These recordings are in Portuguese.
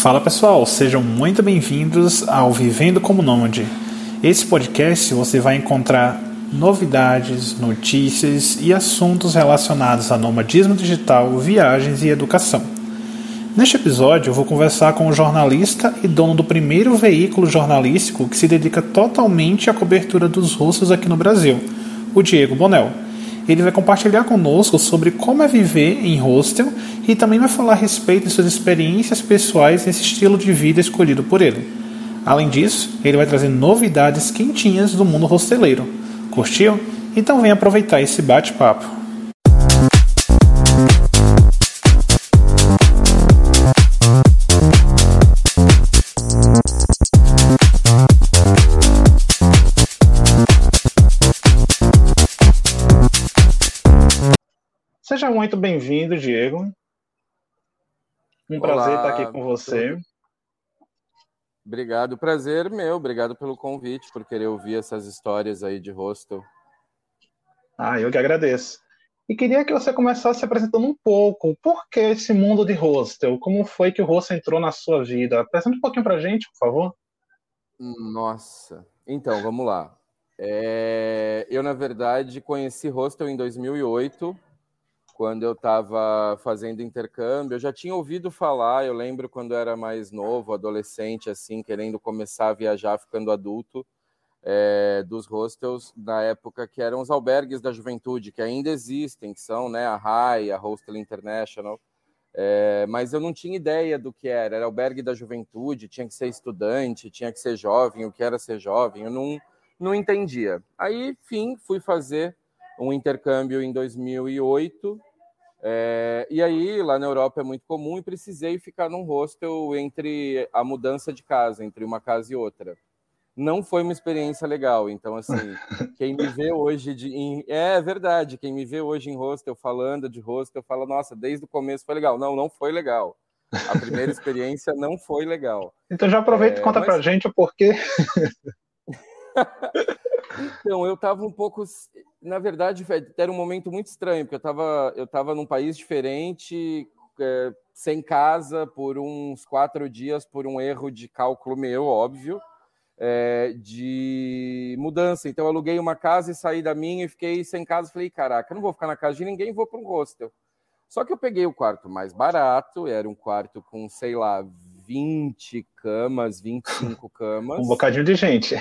Fala pessoal, sejam muito bem-vindos ao Vivendo como Nômade. Esse podcast você vai encontrar novidades, notícias e assuntos relacionados a nomadismo digital, viagens e educação. Neste episódio, eu vou conversar com o jornalista e dono do primeiro veículo jornalístico que se dedica totalmente à cobertura dos russos aqui no Brasil, o Diego Bonel. Ele vai compartilhar conosco sobre como é viver em hostel e também vai falar a respeito de suas experiências pessoais nesse estilo de vida escolhido por ele. Além disso, ele vai trazer novidades quentinhas do mundo hosteleiro. Curtiu? Então vem aproveitar esse bate-papo. Seja muito bem-vindo, Diego. Um Olá, prazer estar aqui com você. Obrigado, prazer meu. Obrigado pelo convite, por querer ouvir essas histórias aí de hostel. Ah, eu que agradeço. E queria que você começasse se apresentando um pouco. Por que esse mundo de hostel? Como foi que o hostel entrou na sua vida? Apresenta um pouquinho pra gente, por favor. Nossa. Então, vamos lá. É... Eu, na verdade, conheci hostel em 2008 quando eu estava fazendo intercâmbio, eu já tinha ouvido falar, eu lembro quando eu era mais novo, adolescente, assim, querendo começar a viajar, ficando adulto, é, dos hostels na época que eram os albergues da juventude, que ainda existem, que são né, a RAI, a Hostel International, é, mas eu não tinha ideia do que era, era albergue da juventude, tinha que ser estudante, tinha que ser jovem, o que era ser jovem, eu não, não entendia. Aí, enfim, fui fazer um intercâmbio em 2008 é, e aí, lá na Europa é muito comum e precisei ficar num hostel entre a mudança de casa, entre uma casa e outra. Não foi uma experiência legal. Então, assim, quem me vê hoje de. Em, é verdade, quem me vê hoje em hostel, falando de hostel, fala, nossa, desde o começo foi legal. Não, não foi legal. A primeira experiência não foi legal. Então já aproveita é, e conta mas... pra gente o porquê. então, eu tava um pouco na verdade, era um momento muito estranho, porque eu estava eu tava num país diferente, é, sem casa, por uns quatro dias, por um erro de cálculo meu, óbvio, é, de mudança. Então, eu aluguei uma casa e saí da minha e fiquei sem casa. Falei, caraca, não vou ficar na casa de ninguém, vou para um hostel. Só que eu peguei o quarto mais barato, era um quarto com, sei lá, 20 camas, 25 camas. Um bocadinho de gente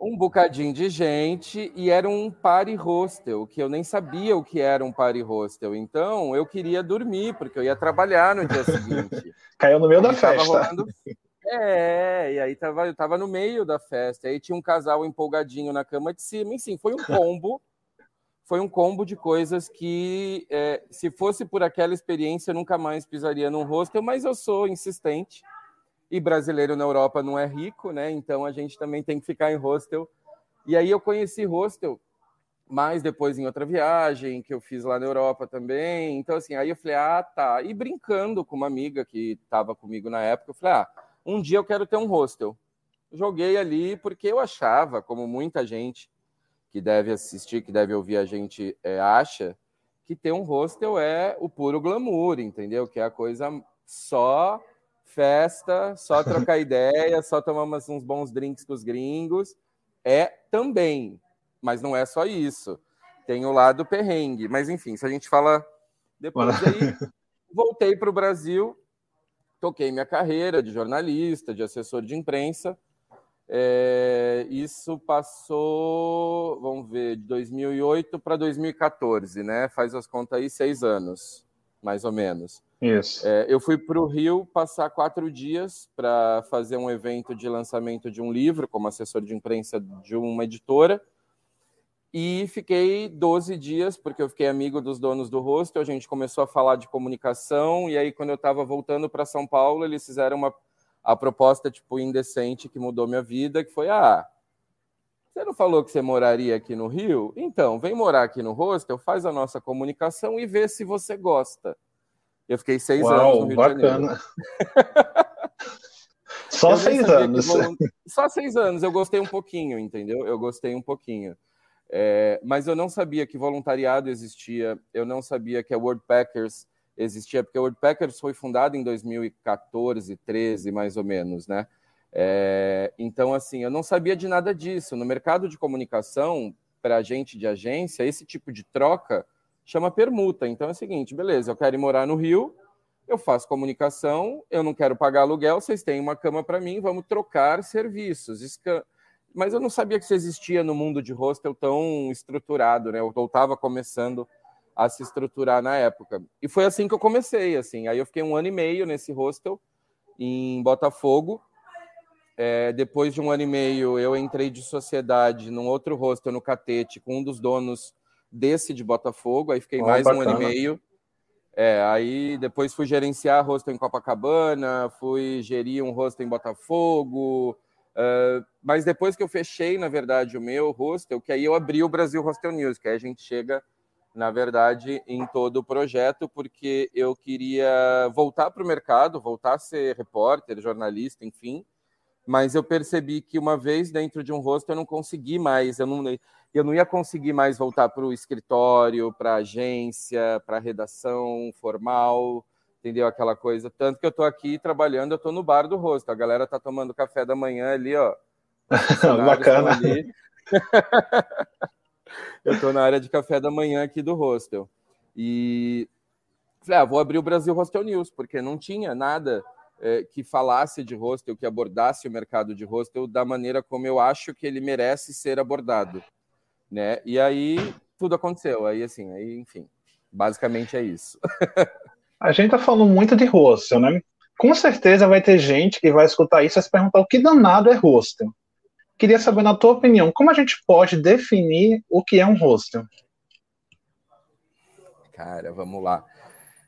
um bocadinho de gente e era um party hostel, que eu nem sabia o que era um party hostel. Então, eu queria dormir, porque eu ia trabalhar no dia seguinte. Caiu no meio da festa. Rolando... É, e aí tava, eu tava no meio da festa. Aí tinha um casal empolgadinho na cama de cima. Enfim, foi um combo. foi um combo de coisas que, é, se fosse por aquela experiência, eu nunca mais pisaria num hostel, mas eu sou insistente e brasileiro na Europa não é rico, né? Então a gente também tem que ficar em hostel. E aí eu conheci hostel mais depois em outra viagem que eu fiz lá na Europa também. Então assim, aí eu falei: "Ah, tá". E brincando com uma amiga que estava comigo na época, eu falei: "Ah, um dia eu quero ter um hostel". Joguei ali porque eu achava, como muita gente que deve assistir, que deve ouvir a gente é, acha, que ter um hostel é o puro glamour, entendeu? Que é a coisa só festa, só trocar ideia, só tomar umas, uns bons drinks com os gringos. É também, mas não é só isso. Tem o lado perrengue. Mas enfim, se a gente fala depois aí, voltei para o Brasil, toquei minha carreira de jornalista, de assessor de imprensa. É, isso passou, vamos ver, de 2008 para 2014, né? Faz as contas aí, seis anos, mais ou menos. Isso. É, eu fui para o Rio passar quatro dias para fazer um evento de lançamento de um livro, como assessor de imprensa de uma editora. E fiquei 12 dias, porque eu fiquei amigo dos donos do hostel. A gente começou a falar de comunicação. E aí, quando eu estava voltando para São Paulo, eles fizeram uma, a proposta tipo indecente que mudou minha vida, que foi: ah, você não falou que você moraria aqui no Rio? Então, vem morar aqui no hostel, faz a nossa comunicação e vê se você gosta. Eu fiquei seis Uau, anos no Rio bacana. de Janeiro. Só seis anos. Só seis anos, eu gostei um pouquinho, entendeu? Eu gostei um pouquinho. É, mas eu não sabia que voluntariado existia, eu não sabia que a World Packers existia, porque o Woodpeckers foi fundado em 2014, 13, mais ou menos, né? É, então, assim, eu não sabia de nada disso. No mercado de comunicação, para gente de agência, esse tipo de troca chama permuta. Então é o seguinte, beleza, eu quero ir morar no Rio, eu faço comunicação, eu não quero pagar aluguel, vocês têm uma cama para mim, vamos trocar serviços. Mas eu não sabia que isso existia no mundo de hostel tão estruturado, né? Eu estava começando a se estruturar na época. E foi assim que eu comecei, assim. Aí eu fiquei um ano e meio nesse hostel em Botafogo. É, depois de um ano e meio, eu entrei de sociedade num outro hostel no Catete com um dos donos desse de Botafogo. Aí fiquei oh, mais bacana. um ano e meio. É, aí depois fui gerenciar hostel em Copacabana, fui gerir um hostel em Botafogo. Uh, mas depois que eu fechei, na verdade, o meu hostel, que aí eu abri o Brasil Hostel News, que aí a gente chega na verdade, em todo o projeto, porque eu queria voltar para o mercado, voltar a ser repórter, jornalista, enfim. Mas eu percebi que uma vez dentro de um rosto eu não consegui mais, eu não, eu não ia conseguir mais voltar para o escritório, para a agência, para a redação formal, entendeu? Aquela coisa. Tanto que eu estou aqui trabalhando, eu estou no bar do rosto. A galera está tomando café da manhã ali, ó. Bacana. Ali. eu estou na área de café da manhã aqui do hostel. E falei, ah, vou abrir o Brasil Hostel News, porque não tinha nada é, que falasse de hostel, que abordasse o mercado de hostel da maneira como eu acho que ele merece ser abordado. Né? E aí tudo aconteceu. Aí, assim, aí, enfim, basicamente é isso. A gente tá falando muito de hostel, né? Com certeza vai ter gente que vai escutar isso e se perguntar o que danado é hostel. Queria saber, na tua opinião, como a gente pode definir o que é um hostel? Cara, vamos lá.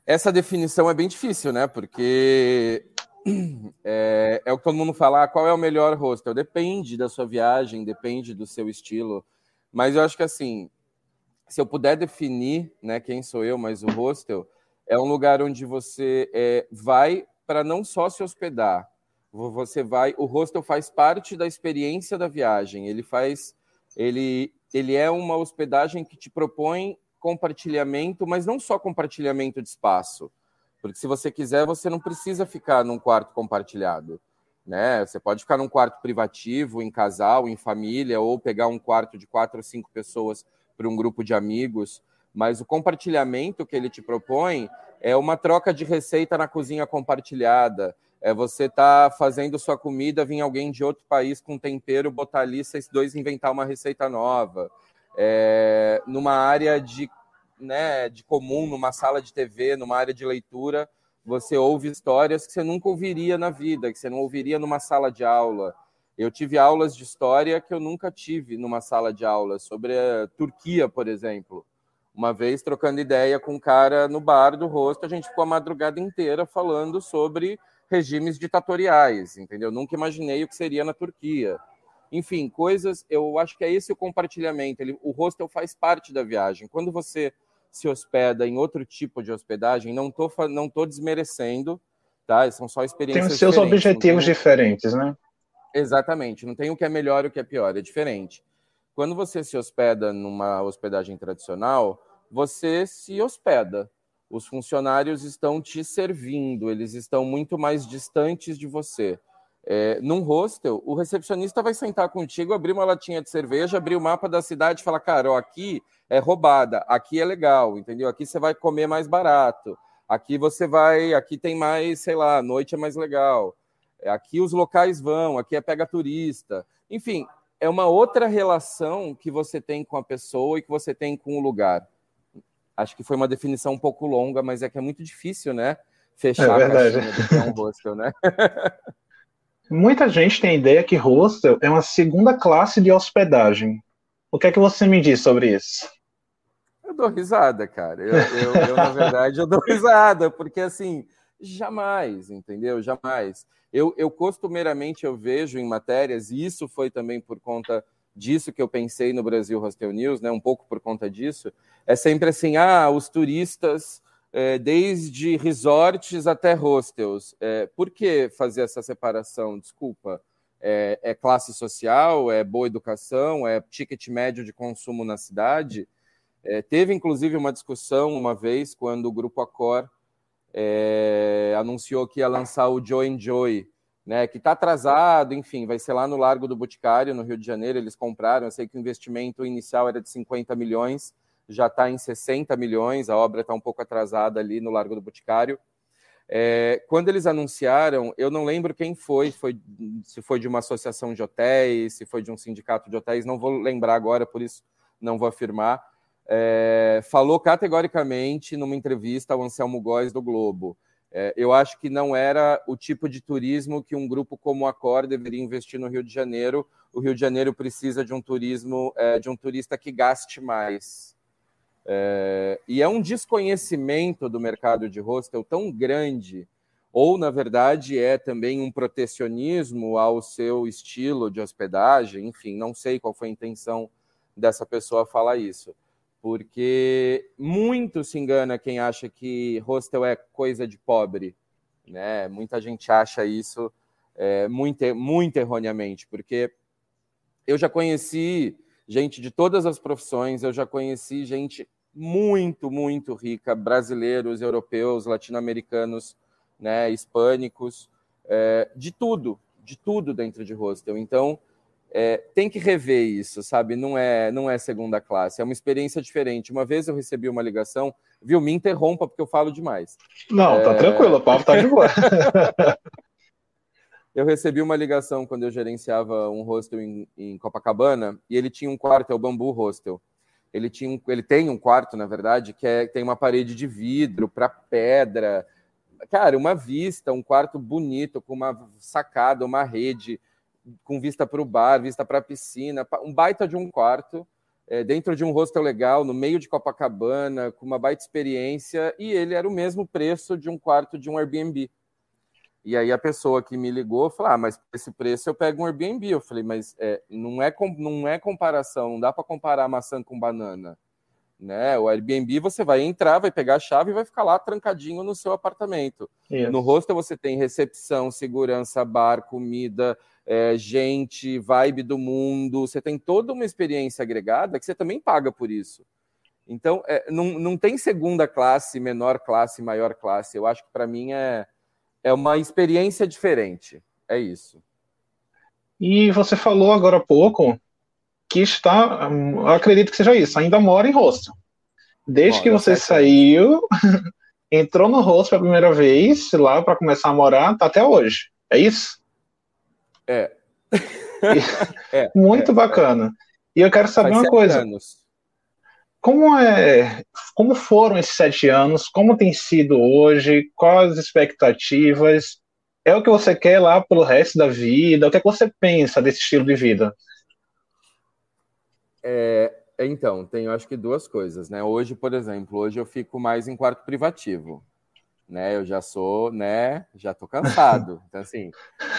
Essa definição é bem difícil, né? Porque é, é o que todo mundo fala, ah, qual é o melhor hostel? Depende da sua viagem, depende do seu estilo. Mas eu acho que assim, se eu puder definir, né, quem sou eu, mas o hostel é um lugar onde você é, vai para não só se hospedar, você vai, o hostel faz parte da experiência da viagem. Ele faz, ele, ele é uma hospedagem que te propõe compartilhamento, mas não só compartilhamento de espaço. Porque se você quiser, você não precisa ficar num quarto compartilhado. Né? Você pode ficar num quarto privativo, em casal, em família, ou pegar um quarto de quatro ou cinco pessoas para um grupo de amigos. Mas o compartilhamento que ele te propõe é uma troca de receita na cozinha compartilhada, é você tá fazendo sua comida, vir alguém de outro país com tempero, botar ali, vocês dois inventar uma receita nova. É, numa área de, né, de comum, numa sala de TV, numa área de leitura, você ouve histórias que você nunca ouviria na vida, que você não ouviria numa sala de aula. Eu tive aulas de história que eu nunca tive numa sala de aula, sobre a Turquia, por exemplo. Uma vez trocando ideia com um cara no bar do rosto, a gente ficou a madrugada inteira falando sobre regimes ditatoriais, entendeu? Nunca imaginei o que seria na Turquia. Enfim, coisas, eu acho que é esse o compartilhamento. Ele, o hostel faz parte da viagem. Quando você se hospeda em outro tipo de hospedagem, não estou não tô desmerecendo, tá? São só experiências Tem os seus objetivos tem... diferentes, né? Exatamente. Não tem o que é melhor e o que é pior, é diferente. Quando você se hospeda numa hospedagem tradicional, você se hospeda os funcionários estão te servindo, eles estão muito mais distantes de você. É, num hostel, o recepcionista vai sentar contigo, abrir uma latinha de cerveja, abrir o mapa da cidade e falar: cara, ó, aqui é roubada, aqui é legal, entendeu? Aqui você vai comer mais barato, aqui você vai, aqui tem mais, sei lá, a noite é mais legal, aqui os locais vão, aqui é pega turista. Enfim, é uma outra relação que você tem com a pessoa e que você tem com o lugar. Acho que foi uma definição um pouco longa, mas é que é muito difícil, né? Fechar é a caixinha do que é um hostel, né? Muita gente tem a ideia que hostel é uma segunda classe de hospedagem. O que é que você me diz sobre isso? Eu dou risada, cara. Eu, eu, eu na verdade, eu dou risada, porque assim, jamais, entendeu? Jamais. Eu, eu costumeiramente eu vejo em matérias, e isso foi também por conta disso que eu pensei no Brasil Hostel News, né, um pouco por conta disso, é sempre assim, ah, os turistas, é, desde resorts até hostels. É, por que fazer essa separação? Desculpa. É, é, classe social, é boa educação, é ticket médio de consumo na cidade. É, teve, inclusive, uma discussão uma vez, quando o Grupo Accor é, anunciou que ia lançar o Joy Joy, né, que está atrasado, enfim, vai ser lá no Largo do Boticário, no Rio de Janeiro, eles compraram, eu sei que o investimento inicial era de 50 milhões, já está em 60 milhões, a obra está um pouco atrasada ali no Largo do Boticário. É, quando eles anunciaram, eu não lembro quem foi, foi, se foi de uma associação de hotéis, se foi de um sindicato de hotéis, não vou lembrar agora, por isso não vou afirmar. É, falou categoricamente numa entrevista ao Anselmo Góes do Globo. É, eu acho que não era o tipo de turismo que um grupo como a Cor deveria investir no Rio de Janeiro. O Rio de Janeiro precisa de um turismo, é, de um turista que gaste mais. É, e é um desconhecimento do mercado de hostel tão grande, ou na verdade é também um protecionismo ao seu estilo de hospedagem, enfim, não sei qual foi a intenção dessa pessoa falar isso. Porque muito se engana quem acha que hostel é coisa de pobre. Né? Muita gente acha isso é, muito, muito erroneamente, porque eu já conheci gente de todas as profissões, eu já conheci gente muito, muito rica, brasileiros, europeus, latino-americanos, né, hispânicos, é, de tudo, de tudo dentro de hostel. Então, é, tem que rever isso, sabe? Não é, não é segunda classe, é uma experiência diferente. Uma vez eu recebi uma ligação, viu? Me interrompa porque eu falo demais. Não, tá é... tá tranquilo, o papo tá de boa. Eu recebi uma ligação quando eu gerenciava um hostel em, em, Copacabana e ele tinha um quarto, é o Bambu Hostel. Ele, tinha um, ele tem um quarto, na verdade, que é, tem uma parede de vidro para pedra. Cara, uma vista, um quarto bonito, com uma sacada, uma rede, com vista para o bar, vista para a piscina, um baita de um quarto, é, dentro de um hostel legal, no meio de Copacabana, com uma baita experiência, e ele era o mesmo preço de um quarto de um Airbnb. E aí a pessoa que me ligou falou: ah, mas esse preço eu pego um Airbnb. Eu falei, mas é, não, é, não é comparação, não dá para comparar maçã com banana. Né? O Airbnb você vai entrar, vai pegar a chave e vai ficar lá trancadinho no seu apartamento. Isso. No hostel você tem recepção, segurança, bar, comida, é, gente, vibe do mundo. Você tem toda uma experiência agregada que você também paga por isso. Então, é, não, não tem segunda classe, menor classe, maior classe. Eu acho que para mim é é uma experiência diferente. É isso. E você falou agora há pouco que está, acredito que seja isso, ainda mora em hostel. Desde Bom, que você saiu, entrou no hostel a primeira vez, lá para começar a morar, tá até hoje. É isso? É. é Muito é, bacana. É. E eu quero saber Faz uma coisa. Anos. Como, é, como foram esses sete anos? Como tem sido hoje? Quais as expectativas? É o que você quer lá pelo resto da vida? O que, é que você pensa desse estilo de vida? É, então, tenho acho que duas coisas, né? Hoje, por exemplo, hoje eu fico mais em quarto privativo, né? Eu já sou, né? Já tô cansado. Então, assim,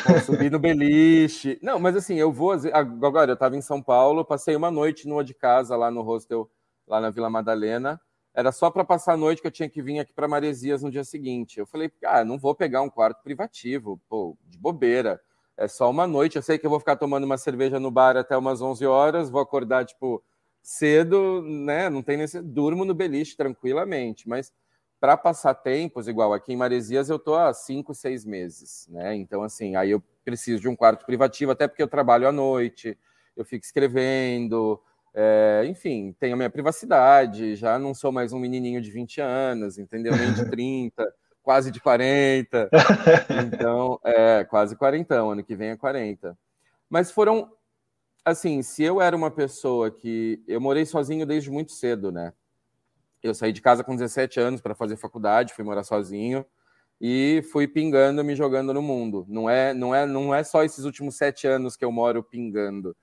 vou subir no beliche. Não, mas assim, eu vou. Agora, eu estava em São Paulo, passei uma noite numa de casa lá no hostel lá na Vila Madalena. Era só para passar a noite que eu tinha que vir aqui para Maresias no dia seguinte. Eu falei, ah, não vou pegar um quarto privativo, pô, de bobeira. É só uma noite. Eu sei que eu vou ficar tomando uma cerveja no bar até umas 11 horas, vou acordar, tipo, cedo, né? Não tem nesse. Durmo no beliche tranquilamente, mas para passar tempos, igual aqui em Maresias, eu tô há cinco, seis meses, né? Então, assim, aí eu preciso de um quarto privativo, até porque eu trabalho à noite, eu fico escrevendo, é, enfim, tenho a minha privacidade, já não sou mais um menininho de 20 anos, entendeu? Nem de 30, quase de 40. Então, é, quase 40, ano que vem é 40. Mas foram, assim, se eu era uma pessoa que. Eu morei sozinho desde muito cedo, né? Eu saí de casa com 17 anos para fazer faculdade, fui morar sozinho e fui pingando, me jogando no mundo. Não é, não é, não é só esses últimos sete anos que eu moro pingando.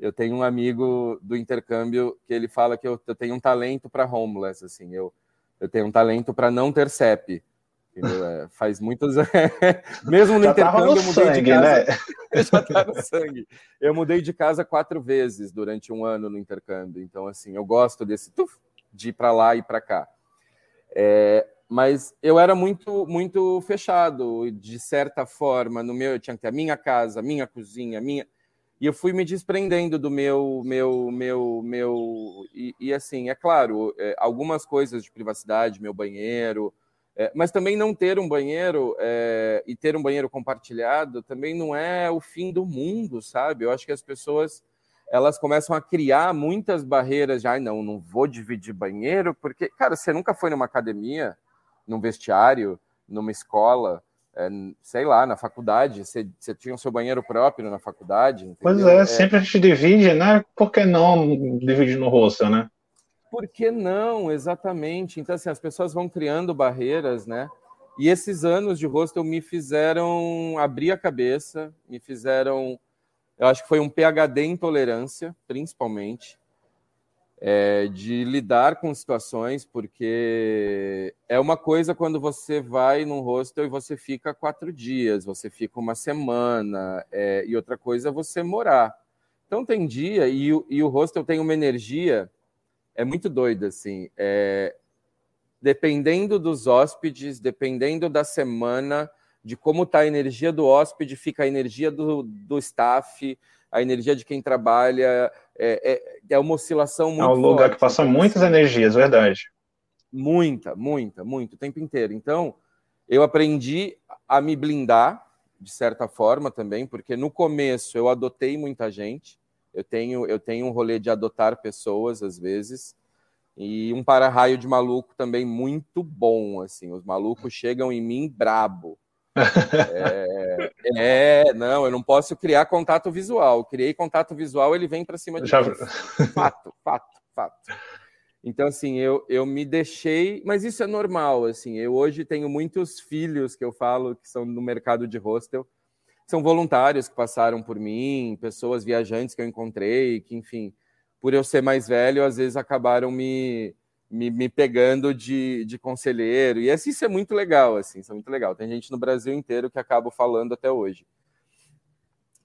Eu tenho um amigo do intercâmbio que ele fala que eu, eu tenho um talento para homeless, assim, eu, eu tenho um talento para não ter CEP. É, faz muitos mesmo no já intercâmbio eu mudei sangue, de casa né? já tá no sangue eu mudei de casa quatro vezes durante um ano no intercâmbio então assim eu gosto desse tuf, de ir para lá e para cá é, mas eu era muito muito fechado de certa forma no meu eu tinha que ter a minha casa minha cozinha minha e eu fui me desprendendo do meu, meu, meu, meu, e, e assim, é claro, é, algumas coisas de privacidade, meu banheiro, É, mas também não ter um banheiro é, e ter um banheiro compartilhado também não é o fim do mundo, sabe? Eu acho que as pessoas elas começam a criar muitas barreiras já, não, não vou dividir banheiro, porque, cara, você nunca foi numa academia, num vestiário, numa escola, é, sei lá, na faculdade, você, você, tinha o seu banheiro próprio na faculdade. Entendeu? Pois é, é, sempre a gente divide, né? Por que não dividir no rosto, né? Por que não, exatamente. Então, assim, as pessoas vão criando barreiras, né? E esses anos de hostel me fizeram abrir a cabeça, me fizeram eu acho que foi um PhD em tolerância, principalmente, é, de lidar com situações, porque é uma coisa quando você vai num hostel e você fica quatro dias, você fica uma semana, é, e outra coisa é você morar. Então tem dia, e, e o hostel tem uma energia, é muito doida, assim, é, dependendo dos hóspedes, dependendo da semana, de como está a energia do hóspede, fica a energia do, do staff, a energia de quem trabalha. É, é, é uma oscilação muito. É um lugar forte. que passa muitas energias, verdade. Muita, muita, muito, o tempo inteiro. Então, eu aprendi a me blindar, de certa forma também, porque no começo eu adotei muita gente. Eu tenho, eu tenho um rolê de adotar pessoas, às vezes. E um para-raio de maluco também muito bom, assim. Os malucos chegam em mim brabo. É, é, não, eu não posso criar contato visual. Criei contato visual, ele vem para cima de Já... mim. Fato, fato, fato. Então, assim, eu, eu me deixei, mas isso é normal, assim. Eu hoje tenho muitos filhos que eu falo que são no mercado de hostel, são voluntários que passaram por mim, pessoas viajantes que eu encontrei, que, enfim, por eu ser mais velho, às vezes acabaram me, me, me pegando de, de conselheiro. E assim, isso é muito legal, assim, isso é muito legal. Tem gente no Brasil inteiro que acaba falando até hoje.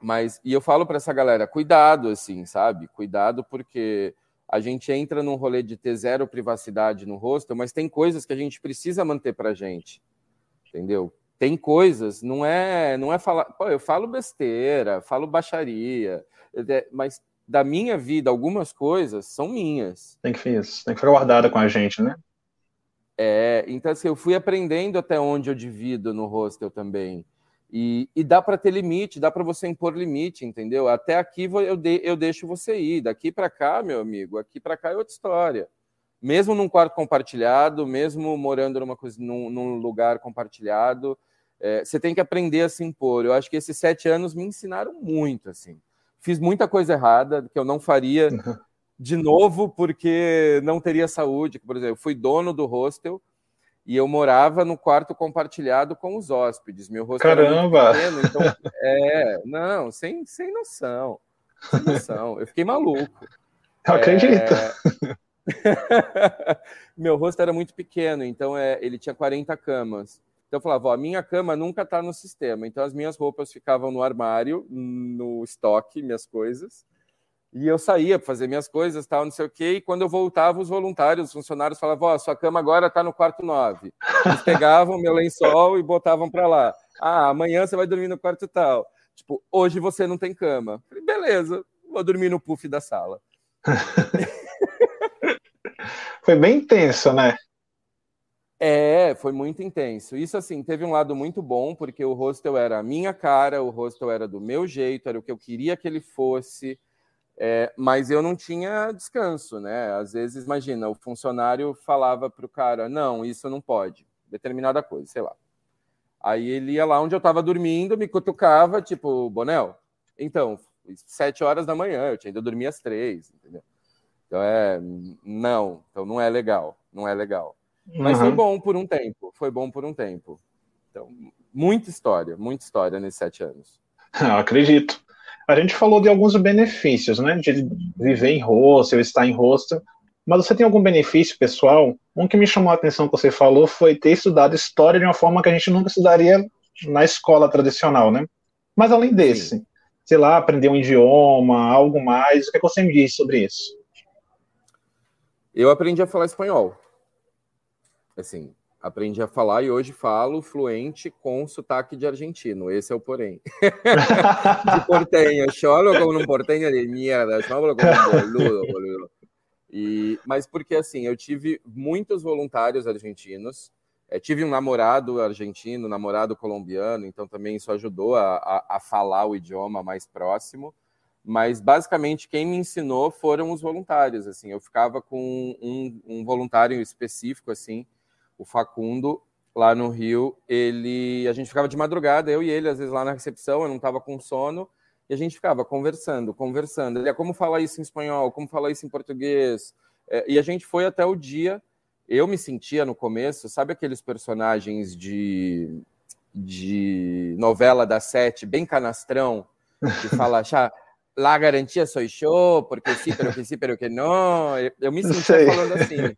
Mas, e eu falo para essa galera, cuidado, assim, sabe? Cuidado porque a gente entra num rolê de ter zero privacidade no rosto, mas tem coisas que a gente precisa manter pra gente, entendeu? Tem coisas, não é, não é falar, pô, eu falo besteira, falo baixaria, é, mas da minha vida, algumas coisas são minhas. Tem que isso, tem que ficar guardada com a gente, né? É, então assim, eu fui aprendendo até onde eu divido no hostel também. E, e dá para ter limite, dá para você impor limite, entendeu? Até aqui eu, de, eu deixo você ir, daqui para cá, meu amigo, aqui para cá é outra história. Mesmo num quarto compartilhado, mesmo morando numa coisa, num, num lugar compartilhado, é, você tem que aprender a se impor. Eu acho que esses sete anos me ensinaram muito, assim fiz muita coisa errada que eu não faria uhum. de novo porque não teria saúde. Por exemplo, eu fui dono do hostel e eu morava no quarto compartilhado com os hóspedes. Meu hostel Caramba! Pequeno, então, é, não, sem, sem noção. Sem noção. Eu fiquei maluco. Eu acredito. É... Meu rosto era muito pequeno, então é, ele tinha 40 camas. Então eu falava, ó, a minha cama nunca está no sistema, então as minhas roupas ficavam no armário, no estoque, minhas coisas, e eu saía para fazer minhas coisas, tal, não sei o quê, e quando eu voltava, os voluntários, os funcionários falavam, ó, sua cama agora está no quarto 9. Eles pegavam meu lençol e botavam para lá. Ah, amanhã você vai dormir no quarto tal. Tipo, hoje você não tem cama. Falei, beleza, vou dormir no puff da sala. Foi bem intenso, né? É, foi muito intenso. Isso, assim, teve um lado muito bom, porque o hostel era a minha cara, o hostel era do meu jeito, era o que eu queria que ele fosse, é, mas eu não tinha descanso, né? Às vezes, imagina, o funcionário falava para o cara: não, isso não pode, determinada coisa, sei lá. Aí ele ia lá onde eu estava dormindo, me cutucava, tipo, Bonel, então, sete horas da manhã, eu tinha ido dormir às três, entendeu? Então é, não, então não é legal, não é legal. Mas uhum. foi bom por um tempo. Foi bom por um tempo. Então, muita história, muita história nesses sete anos. Eu acredito. A gente falou de alguns benefícios, né? De viver em hostel, estar em hostel. Mas você tem algum benefício pessoal? Um que me chamou a atenção que você falou foi ter estudado história de uma forma que a gente nunca estudaria na escola tradicional, né? Mas além desse, Sim. sei lá, aprender um idioma, algo mais, o que, é que você me diz sobre isso? Eu aprendi a falar espanhol assim, aprendi a falar e hoje falo fluente com sotaque de argentino. Esse é o porém. de portenho. Cholo como um portenho de merda. Cholo como um boludo, boludo. E, mas porque, assim, eu tive muitos voluntários argentinos É, tive um namorado argentino, namorado colombiano, então também isso ajudou a, a, a falar o idioma mais próximo. Mas basicamente quem me ensinou foram os voluntários. Assim, eu ficava com um, um voluntário específico, assim, o Facundo, lá no Rio. Ele, a gente ficava de madrugada, eu e ele, às vezes lá na recepção, eu não estava com sono, e a gente ficava conversando, conversando. Ele, é como falar isso em espanhol, como falar isso em português. É, e a gente foi até o dia eu me sentia no começo, sabe aqueles personagens de, de novela da sete, bem canastrão, que fala, já, lá garantia sou show, porque sim, pero que sim, pero que não. Eu me sentia falando assim.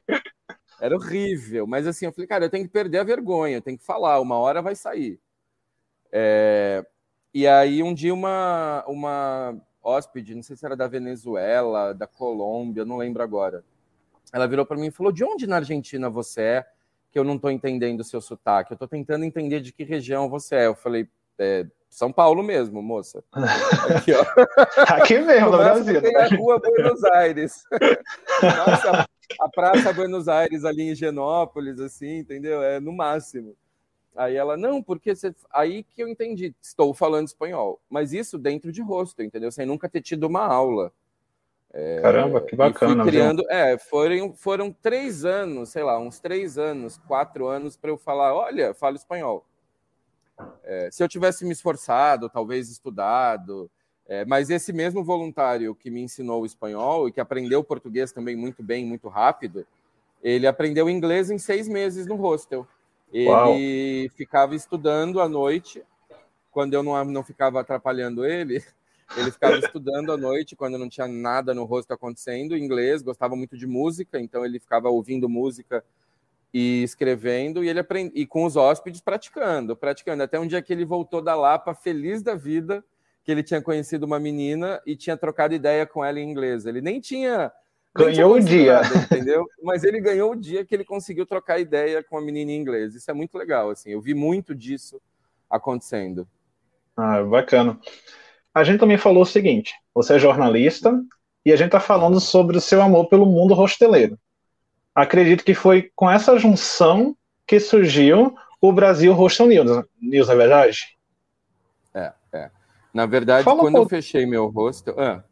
Era horrível, mas assim, eu falei, cara, eu tenho que perder a vergonha, eu tenho que falar, uma hora vai sair. É... E aí, um dia, uma, uma hóspede, não sei se era da Venezuela, da Colômbia, não lembro agora ela virou para mim e falou: De onde na Argentina você é? Que eu não estou entendendo o seu sotaque. Eu estou tentando entender de que região você é. Eu falei: é, São Paulo mesmo, moça. Aqui, ó. Aqui mesmo, no Brasil. Tem a rua Buenos Aires. Nossa, a Praça Buenos Aires ali em Genópolis, assim, entendeu? É no máximo. Aí ela, não, porque você... aí que eu entendi, estou falando espanhol. Mas isso dentro de rosto, entendeu? Sem nunca ter tido uma aula. É, Caramba, que bacana. criando, é, foram, foram três anos, sei lá, uns três anos, quatro anos para eu falar, olha, falo espanhol. É, se eu tivesse me esforçado, talvez estudado, é, mas esse mesmo voluntário que me ensinou o espanhol e que aprendeu português também muito bem, muito rápido, ele aprendeu inglês em seis meses no hostel. Ele Uau. ficava estudando à noite, quando eu não, não ficava atrapalhando ele, ele ficava estudando à noite, quando não tinha nada no rosto acontecendo, inglês, gostava muito de música, então ele ficava ouvindo música e escrevendo, e ele aprend... e com os hóspedes praticando, praticando. Até um dia que ele voltou da Lapa, feliz da vida, que ele tinha conhecido uma menina e tinha trocado ideia com ela em inglês. Ele nem tinha. Ganhou o dia. Nada, entendeu? Mas ele ganhou o dia que ele conseguiu trocar ideia com a menina em inglês. Isso é muito legal, assim. Eu vi muito disso acontecendo. Ah, bacana a gente também falou o seguinte: você é jornalista e a gente está falando sobre o seu amor pelo mundo hosteleiro. Acredito que foi com essa junção que surgiu o Brasil Hostel News. News, é verdade? Na verdade, Fala quando um eu fechei meu hostel. Ah.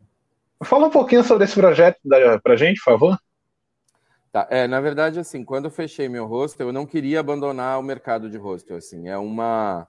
Fala um pouquinho sobre esse projeto para gente, por favor. Tá, é, na verdade, assim, quando eu fechei meu hostel, eu não queria abandonar o mercado de hostel, assim, é uma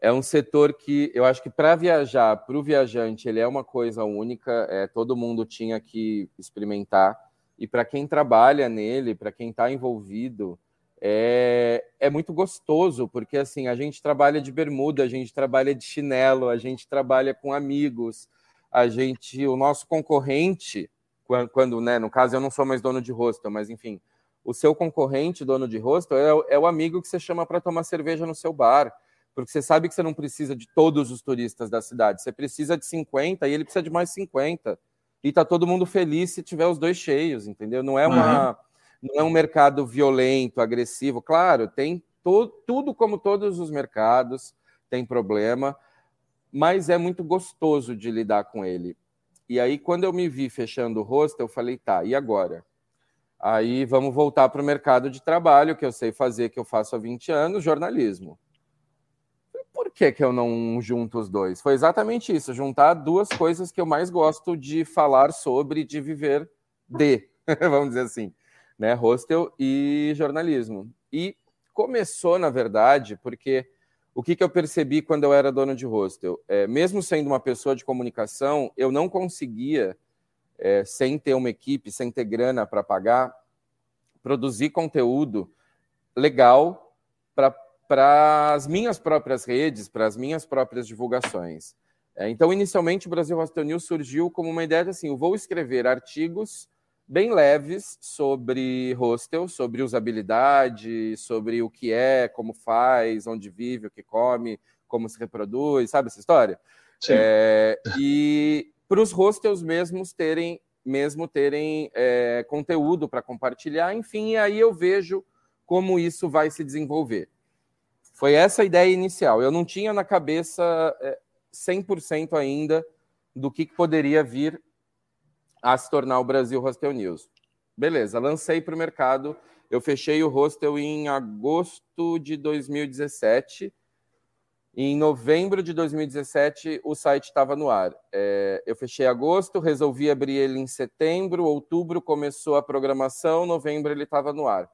é um setor que eu acho que para viajar, para o viajante, ele é uma coisa única, é, todo mundo tinha que experimentar. E para quem trabalha nele, para quem está envolvido, é, é muito gostoso, porque assim, a gente trabalha de bermuda, a gente trabalha de chinelo, a gente trabalha com amigos, a gente, o nosso concorrente, quando, quando né, no caso eu não sou mais dono de hostel, mas enfim, o seu concorrente, dono de hostel, é, é o amigo que você chama para tomar cerveja no seu bar porque você sabe que você não precisa de todos os turistas da cidade, você precisa de 50 e ele precisa de mais 50. E tá todo mundo feliz se tiver os dois cheios, entendeu? Não é uma uhum. Não é um mercado violento, agressivo. Claro, tem to, tudo como todos os mercados, tem problema, mas é muito gostoso de lidar com ele. E aí, quando eu me vi fechando o rosto, eu falei, tá, e agora? Aí vamos voltar para o mercado de trabalho, que eu sei fazer, que eu faço há 20 anos, jornalismo por que, que eu não junto os dois? Foi exatamente isso, juntar duas coisas que eu mais gosto de falar sobre, de viver de, vamos dizer assim, né? Hostel e jornalismo. E começou, na verdade, porque o que, que eu percebi quando eu era dono de hostel? É, mesmo sendo uma pessoa de comunicação, eu não conseguia, é, sem ter uma equipe, sem ter grana para pagar, produzir conteúdo legal para as minhas próprias redes, para as minhas próprias divulgações. É, então, inicialmente, o Brasil Hostel News surgiu como uma ideia de assim: eu vou escrever artigos bem leves sobre hostel, sobre usabilidade, sobre o que é, como faz, onde vive, o que come, como se reproduz, sabe essa história? É, e para os hostels mesmos terem mesmo terem é, conteúdo para compartilhar, enfim, e aí eu vejo como isso vai se desenvolver. Foi essa a ideia inicial. Eu não tinha na cabeça 100% é, ainda do que, poderia vir a se tornar o Brasil Hostel News. Beleza, lancei para o mercado. Eu fechei o hostel em agosto de 2017. Em novembro de 2017, o site estava no ar. É, eu fechei agosto, resolvi abrir ele em setembro, outubro começou a programação, novembro ele estava no ar.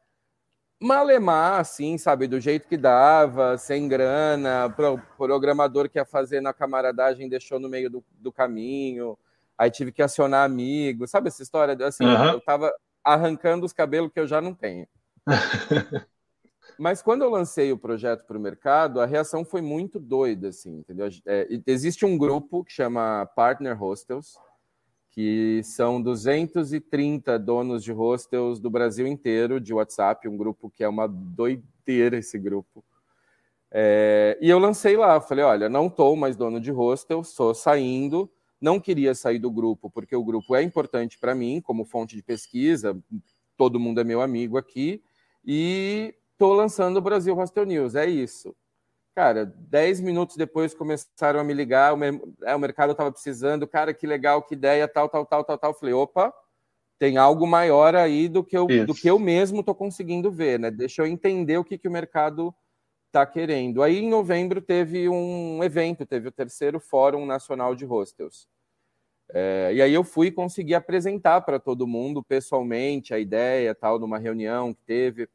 Malemar, assim, sabe, do jeito que dava, sem grana, pro, programador que ia fazer na camaradagem deixou no meio do, do caminho, aí tive que acionar amigos, sabe essa história? Assim, uhum. eu estava arrancando os cabelos que eu já não tenho. Mas quando eu lancei o projeto para o mercado, a reação foi muito doida, assim, entendeu? É, existe um grupo que chama Partner Hostels, que são 230 donos de hostels do Brasil inteiro, de WhatsApp, um grupo que é uma doideira esse grupo. É, e eu lancei lá, falei, olha, não estou mais dono de hostel, estou saindo, não queria sair do grupo, porque o grupo é importante para mim, como fonte de pesquisa, todo mundo é meu amigo aqui, e Tô lançando o Brasil Hostel News, é isso. Cara, dez minutos depois começaram a me ligar, o, é, o mercado estava precisando, cara, que legal, que ideia, tal, tal, tal, tal, tal. Falei, opa, tem algo maior aí do que eu, do que eu mesmo estou conseguindo ver, né? Deixa eu entender o que, que o mercado está querendo. Aí, em novembro, teve um evento, teve o terceiro Fórum Nacional de Hostels. É, e aí eu fui conseguir apresentar para todo mundo pessoalmente a ideia, tal, numa reunião que teve.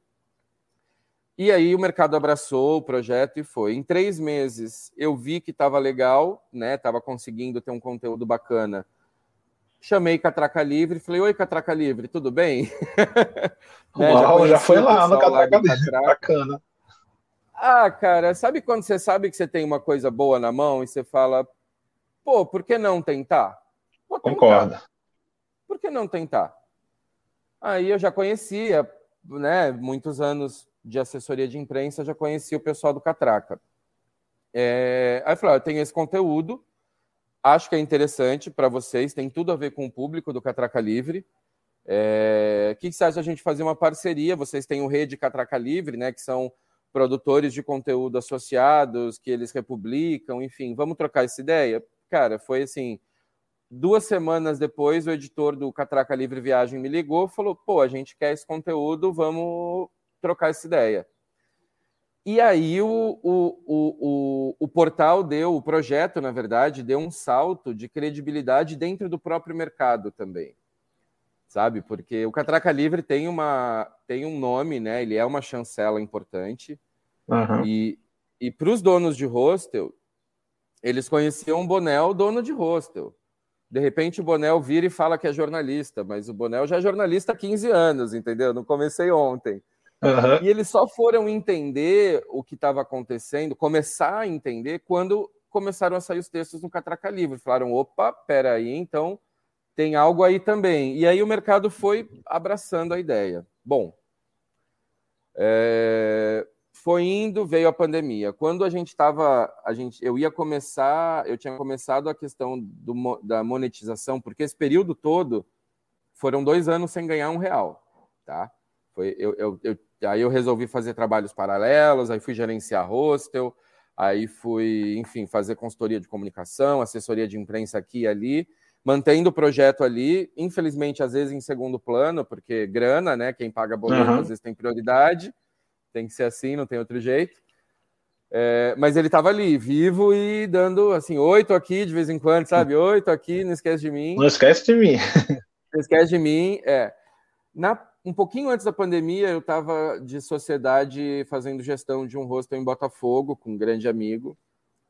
E aí o mercado abraçou o projeto e foi. Em três meses eu vi que estava legal, né? Estava conseguindo ter um conteúdo bacana. Chamei Catraca Livre, falei: Oi, Catraca Livre, tudo bem? né? Uau, já, já foi lá no Catraca Livre, bacana. Ah, cara, sabe quando você sabe que você tem uma coisa boa na mão e você fala, pô, por que não tentar? tentar. Concordo. Por que não tentar? Aí eu já conhecia, né, muitos anos de assessoria de imprensa, já conhecia o pessoal do Catraca. É, aí eu falei, ah, eu tenho esse conteúdo, acho que é interessante para vocês, tem tudo a ver com o público do Catraca Livre. É, o que, que você acha a gente fazer uma parceria? Vocês têm o Rede Catraca Livre, né, que são produtores de conteúdo associados, que eles republicam, enfim, vamos trocar essa ideia? Cara, foi assim, duas semanas depois, o editor do Catraca Livre Viagem me ligou, falou, pô, a gente quer esse conteúdo, vamos trocar essa ideia. E aí o, o, o, o, portal deu, o projeto, na verdade, deu um salto de credibilidade dentro do próprio mercado também. Sabe? Porque o Catraca Livre tem, uma, tem um nome, né? Ele é uma chancela importante. Uhum. E, e para os donos de hostel, eles conheciam o Bonel, dono de hostel. De repente o Bonel vira e fala que é jornalista, mas o Bonel já é jornalista há 15 anos, entendeu? Não comecei ontem. Uhum. E eles só foram entender o que estava acontecendo, começar a entender, quando começaram a sair os textos no Catraca Livre. Falaram: opa, peraí, então tem algo aí também. E aí o mercado foi abraçando a ideia. Bom, é, foi indo, veio a pandemia. Quando a gente estava, a gente, eu ia começar, eu tinha começado a questão do, da monetização, porque esse período todo foram dois anos sem ganhar um real, tá? Foi, eu, eu, eu Aí eu resolvi fazer trabalhos paralelos, aí fui gerenciar hostel, aí fui, enfim, fazer consultoria de comunicação, assessoria de imprensa aqui e ali, mantendo o projeto ali, infelizmente, às vezes em segundo plano, porque grana, né? Quem paga boleto uhum. às vezes tem prioridade, tem que ser assim, não tem outro jeito. É, mas ele estava ali, vivo e dando assim, oito aqui de vez em quando, sabe? Oito aqui, não esquece de mim. Não esquece de mim. Não esquece de mim, é. Na um pouquinho antes da pandemia, eu estava de sociedade fazendo gestão de um hostel em Botafogo com um grande amigo.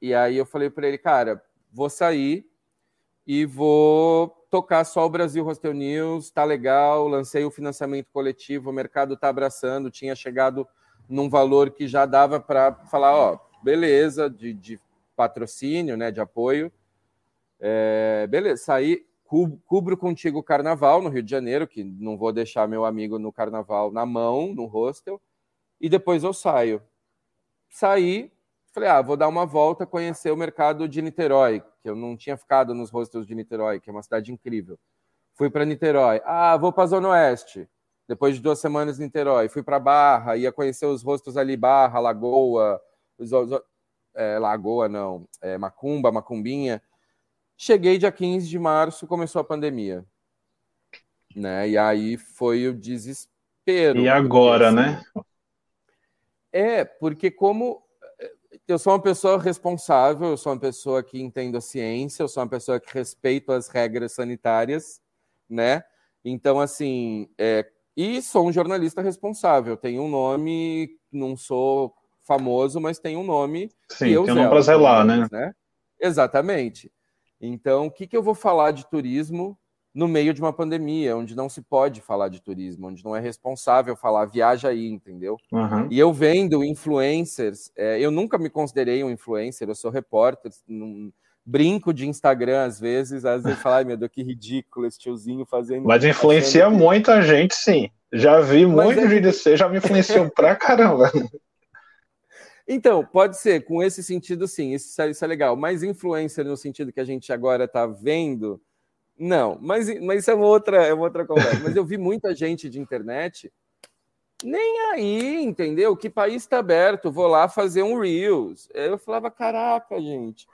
E aí eu falei para ele, cara, vou sair e vou tocar só o Brasil Hostel News, tá legal, lancei o financiamento coletivo, o mercado tá abraçando, tinha chegado num valor que já dava para falar, ó, beleza, de, de, patrocínio, né, de apoio. É, beleza, saí, cubro contigo o carnaval no Rio de Janeiro, que não vou deixar meu amigo no carnaval na mão, no hostel, e depois eu saio. Saí, falei, ah, vou dar uma volta, conhecer o mercado de Niterói, que eu não tinha ficado nos hostels de Niterói, que é uma cidade incrível. Fui para Niterói. Ah, vou para a Zona Oeste. Depois de duas semanas em Niterói, fui para Barra, ia conhecer os rostos ali, Barra, Lagoa, os, é, Lagoa não, é, Macumba, Macumbinha. Cheguei dia 15 de março, começou a pandemia. Né? E aí foi o desespero. E agora, assim, né? É, porque como eu sou uma pessoa responsável, eu sou uma pessoa que entendo a ciência, eu sou uma pessoa que respeito as regras sanitárias, né? Então, assim, é, e sou um jornalista responsável. Tenho um nome, não sou famoso, mas tenho um nome. Sim, que eu tem um nome para zelar, né? né? Exatamente. Então, o que, que eu vou falar de turismo no meio de uma pandemia, onde não se pode falar de turismo, onde não é responsável falar, viaja aí, entendeu? Uhum. E eu vendo influencers, é, eu nunca me considerei um influencer, eu sou repórter, num, brinco de Instagram às vezes, às vezes falo, ai meu Deus, que ridículo esse tiozinho fazendo. Mas influencia que... muita gente, sim. Já vi muito é... vídeo seu, já me influenciou pra caramba. Então, pode ser, com esse sentido, sim, isso, é, isso é legal. Mas influencer no sentido que a gente agora está vendo, não. Mas, mas isso é uma outra, é uma outra conversa. mas eu vi muita gente de internet nem aí, entendeu? Que país está aberto, vou lá fazer um Reels. Eu falava, caraca, gente,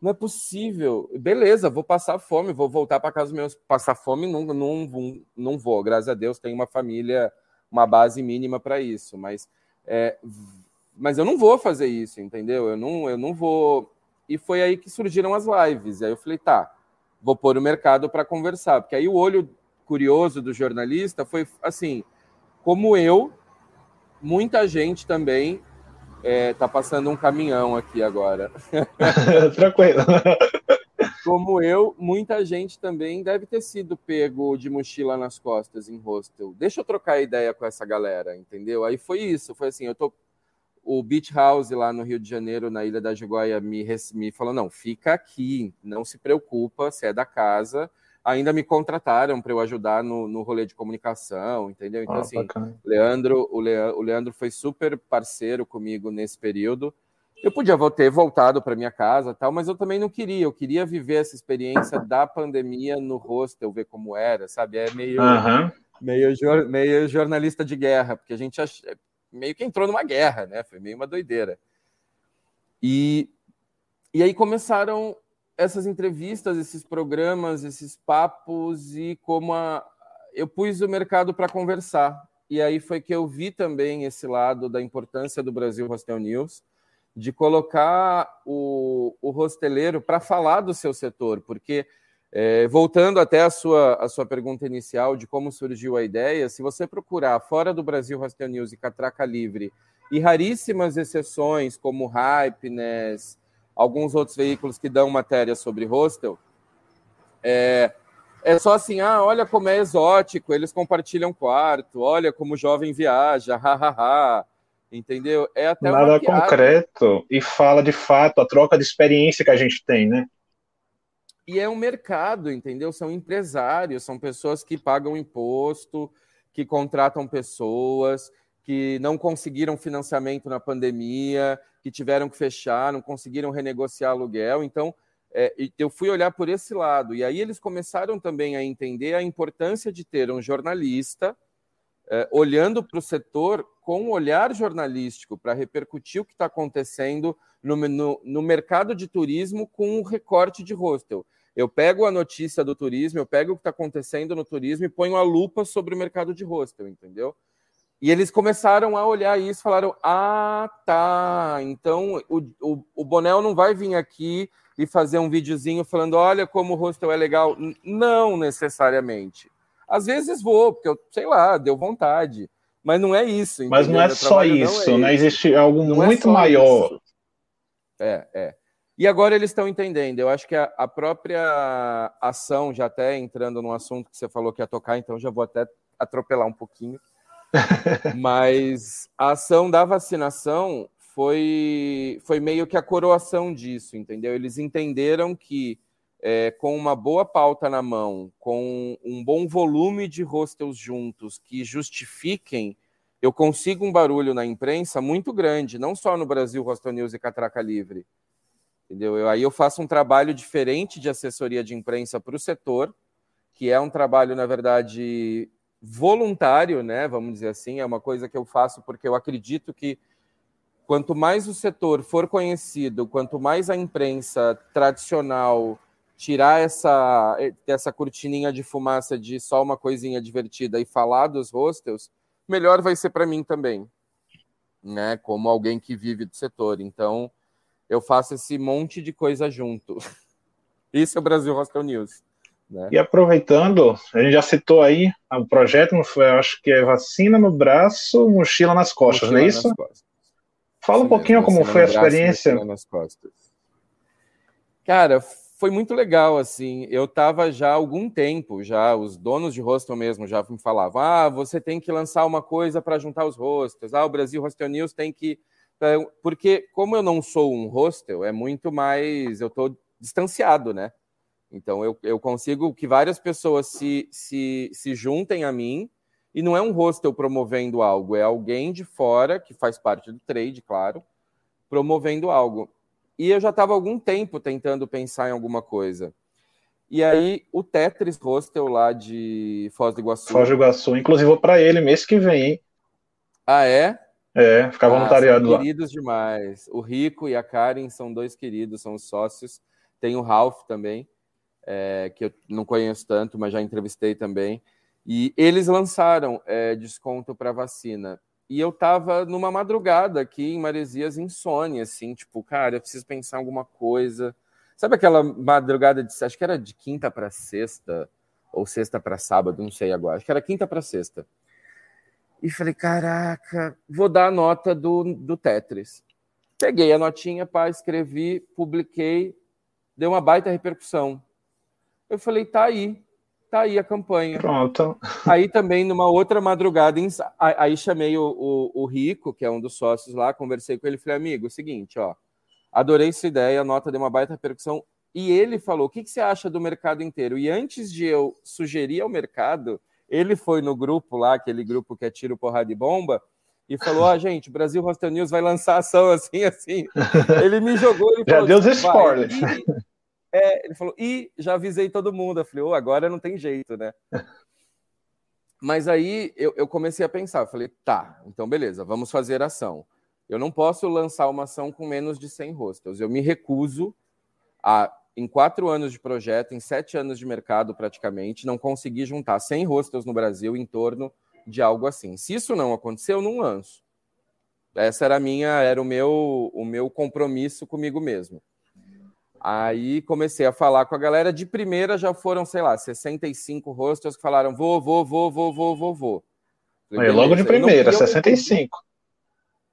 não é possível. Beleza, vou passar fome, vou voltar para casa dos meus. Passar fome não, não, não vou, graças a Deus, tenho uma família, uma base mínima para isso, mas é, mas eu não vou fazer isso, entendeu? Eu não, eu não vou. E foi aí que surgiram as lives. Aí eu falei, tá, vou pôr o mercado para conversar, porque aí o olho curioso do jornalista foi assim, como eu, muita gente também é, tá passando um caminhão aqui agora. Tranquilo. Como eu, muita gente também deve ter sido pego de mochila nas costas em hostel. Deixa eu trocar ideia com essa galera, entendeu? Aí foi isso, foi assim, eu tô o Beach House lá no Rio de Janeiro, na Ilha da Juguaia, me, me falou: não, fica aqui, não se preocupa, você é da casa. Ainda me contrataram para eu ajudar no, no rolê de comunicação, entendeu? Então, ah, assim, Leandro, o, Leandro, o Leandro foi super parceiro comigo nesse período. Eu podia ter voltado para minha casa, tal, mas eu também não queria. Eu queria viver essa experiência da pandemia no hostel, ver como era, sabe? É meio, uhum. meio, meio jornalista de guerra, porque a gente meio que entrou numa guerra, né? Foi meio uma doideira. E, e aí começaram essas entrevistas, esses programas, esses papos e como a, eu pus o mercado para conversar. E aí foi que eu vi também esse lado da importância do Brasil Hostel News, de colocar o, o hosteleiro para falar do seu setor, porque é, voltando até a sua, a sua pergunta inicial de como surgiu a ideia, se você procurar fora do Brasil Hostel News e Catraca Livre, e raríssimas exceções como Hypeness, alguns outros veículos que dão matéria sobre hostel, é, é só assim, ah, olha como é exótico, eles compartilham quarto, olha como o jovem viaja, hahaha, entendeu? É até Nada concreto e fala de fato a troca de experiência que a gente tem, né? E é um mercado, entendeu? São empresários, são pessoas que pagam imposto, que contratam pessoas, que não conseguiram financiamento na pandemia, que tiveram que fechar, não conseguiram renegociar aluguel. Então, é, eu fui olhar por esse lado. E aí eles começaram também a entender a importância de ter um jornalista é, olhando para o setor com um olhar jornalístico para repercutir o que está acontecendo no, no, no, mercado de turismo com um recorte de hostel. Eu pego a notícia do turismo, eu pego o que está acontecendo no turismo e ponho a lupa sobre o mercado de hostel, entendeu? E eles começaram a olhar isso falaram: ah, tá, então o, o, o Bonel não vai vir aqui e fazer um videozinho falando: olha como o hostel é legal. Não necessariamente. Às vezes vou, porque eu, sei lá, deu vontade. Mas não é isso. Mas não é só isso, não é né? Existe algo não é muito é maior. Isso. É, é. E agora eles estão entendendo. Eu acho que a, a, própria ação, já até entrando no assunto que você falou que ia tocar, então já vou até atropelar um pouquinho. Mas a ação da vacinação foi, foi meio que a coroação disso, entendeu? Eles entenderam que é, com uma boa pauta na mão, com um bom volume de hostels juntos que justifiquem eu consigo um barulho na imprensa muito grande, não só no Brasil, Hostel News e Catraca Livre. Entendeu? Eu, aí eu faço um trabalho diferente de assessoria de imprensa para o setor, que é um trabalho, na verdade, voluntário, né? Vamos dizer assim, é uma coisa que eu faço porque eu acredito que quanto mais o setor for conhecido, quanto mais a imprensa tradicional tirar essa, essa cortininha de fumaça de só uma coisinha divertida e falar dos hostels, melhor vai ser para mim também, né? Como alguém que vive do setor. Então, eu faço esse monte de coisa junto. Isso é o Brasil Hostel News. Né? E aproveitando, a gente já citou aí o projeto, acho que é vacina no braço, mochila nas costas, mochila não é isso? Fala um pouquinho como foi a experiência. Cara, foi muito legal, assim. Eu estava já há algum tempo, já os donos de hostel mesmo já me falavam: ah, você tem que lançar uma coisa para juntar os hostels. Ah, o Brasil Hostel News tem que. Porque, como eu não sou um hostel, é muito mais. Eu estou distanciado, né? Então, eu, eu consigo que várias pessoas se, se, se juntem a mim, e não é um hostel promovendo algo, é alguém de fora, que faz parte do trade, claro, promovendo algo. E eu já estava algum tempo tentando pensar em alguma coisa. E aí, o Tetris Hostel lá de Foz do Iguaçu. Foz do Iguaçu, inclusive vou para ele mês que vem, hein? Ah, é? É, ficar ah, voluntariado lá. queridos demais. O Rico e a Karen são dois queridos, são os sócios. Tem o Ralph também é, que eu não conheço tanto, mas já entrevistei também. E eles lançaram é, desconto para vacina. E eu tava numa madrugada aqui em Maresias, insônia, assim, tipo, cara, eu preciso pensar em alguma coisa. Sabe aquela madrugada de, acho que era de quinta para sexta, ou sexta para sábado, não sei agora, acho que era quinta para sexta. E falei, caraca, vou dar a nota do, do Tetris. Peguei a notinha, pá, escrevi, publiquei, deu uma baita repercussão. Eu falei, tá aí, tá aí a campanha. Pronto. Aí também, numa outra madrugada, aí chamei o, o, o, Rico, que é um dos sócios lá, conversei com ele, falei, amigo, é o seguinte, ó, adorei sua ideia, a nota deu uma baita repercussão, e ele falou, o que, que você acha do mercado inteiro? E antes de eu sugerir ao mercado, ele foi no grupo lá, aquele grupo que é tiro, porrada e bomba, e falou: Ó, oh, gente, o Brasil Hostel News vai lançar ação assim, assim. Ele me jogou. Ele Já falou, deu os spoilers. É, ele falou, e já avisei todo mundo. Eu falei, oh, agora não tem jeito, né? Mas aí eu, eu comecei a pensar, falei, tá, então beleza, vamos fazer ação. Eu não posso lançar uma ação com menos de 100 hostels. Eu me recuso a, em quatro anos de projeto, em sete anos de mercado praticamente, não conseguir juntar 100 hostels no Brasil em torno de algo assim. Se isso não acontecer, eu não lanço. Essa era a minha, era o meu, o meu compromisso comigo mesmo. Aí comecei a falar com a galera. De primeira já foram, sei lá, 65 hostels que falaram: vou, vou, vou, vou, vou, vou, vou. Falei, logo de primeira, não, 65.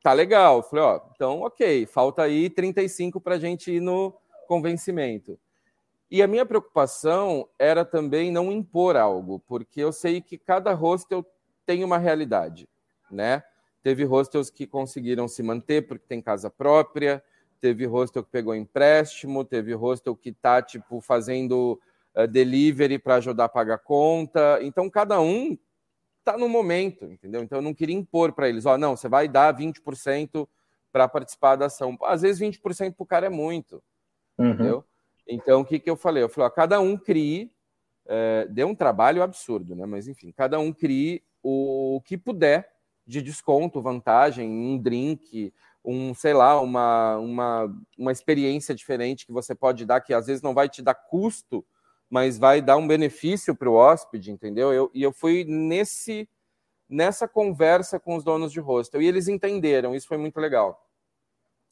Tá legal. Falei: ó, então, ok, falta aí 35 para a gente ir no convencimento. E a minha preocupação era também não impor algo, porque eu sei que cada hostel tem uma realidade, né? Teve hostels que conseguiram se manter porque tem casa própria, teve hostel que pegou empréstimo, teve hostel que está tipo fazendo uh, delivery para ajudar a pagar conta. Então cada um está no momento, entendeu? Então eu não queria impor para eles, ó, oh, não, você vai dar 20% para participar da ação. Às vezes 20% para o cara é muito, uhum. entendeu? Então o que, que eu falei? Eu falei, ó, cada um crie, é, deu um trabalho absurdo, né? Mas enfim, cada um crie o que puder de desconto, vantagem, um drink, um, sei lá, uma, uma, uma experiência diferente que você pode dar, que às vezes não vai te dar custo, mas vai dar um benefício para o hóspede, entendeu? Eu, e eu fui nesse nessa conversa com os donos de hostel, e eles entenderam, isso foi muito legal.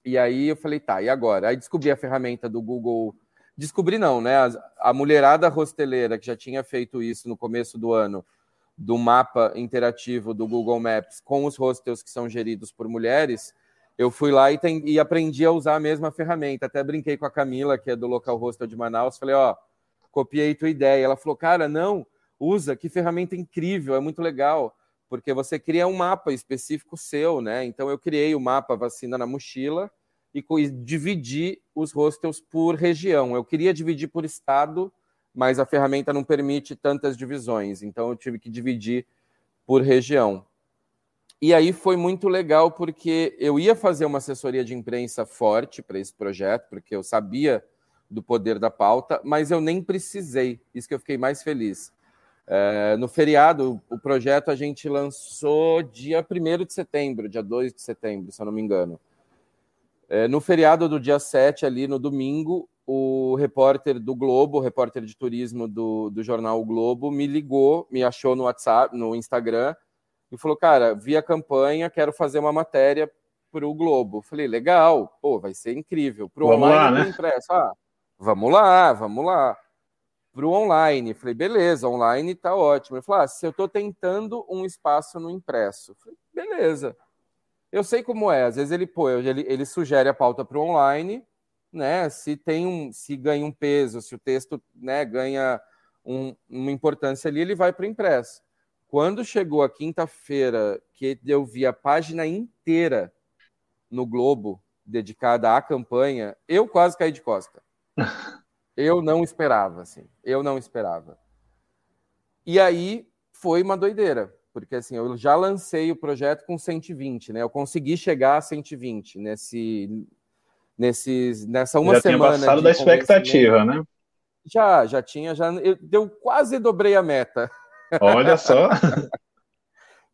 E aí eu falei, tá, e agora? Aí descobri a ferramenta do Google. Descobri não, né? A, a mulherada hosteleira que já tinha feito isso no começo do ano, do mapa interativo do Google Maps com os hostels que são geridos por mulheres, eu fui lá e, tem, e, aprendi a usar a mesma ferramenta. Até brinquei com a Camila, que é do Local Hostel de Manaus. Falei, ó, copiei tua ideia. Ela falou, cara, não, usa, que ferramenta incrível, é muito legal, porque você cria um mapa específico seu, né? Então eu criei o mapa vacina na mochila e, e dividi os hostels por região. Eu queria dividir por estado, mas a ferramenta não permite tantas divisões. Então eu tive que dividir por região. E aí foi muito legal porque eu ia fazer uma assessoria de imprensa forte para esse projeto, porque eu sabia do poder da pauta, mas eu nem precisei. Isso que eu fiquei mais feliz. É, no feriado, o projeto a gente lançou dia 1 de setembro, dia 2 de setembro, se eu não me engano. É, no feriado do dia 7, ali no domingo, o repórter do Globo, o repórter de turismo do, do jornal o Globo, me ligou, me achou no WhatsApp, no Instagram, e falou: Cara, vi a campanha, quero fazer uma matéria para o Globo. Falei: Legal, pô, vai ser incrível. Para o online lá, né? impresso. Ah, vamos lá, vamos lá. Para o online. Falei: Beleza, online tá ótimo. Ele falou: ah, se eu estou tentando um espaço no impresso. Falei: Beleza. Eu sei como é. Às vezes ele, pô, ele, ele sugere a pauta para o online, né? Se tem um, se ganha um peso, se o texto né, ganha um, uma importância ali, ele vai para o impresso. Quando chegou a quinta-feira, que eu vi a página inteira no Globo dedicada à campanha, eu quase caí de costa. Eu não esperava, assim. Eu não esperava. E aí foi uma doideira, porque assim, eu já lancei o projeto com 120, né? Eu consegui chegar a 120 nesse, nesses, nessa uma já semana. Já tinha passado da expectativa, né? Já, já tinha, já. Eu, eu quase dobrei a meta. Olha só.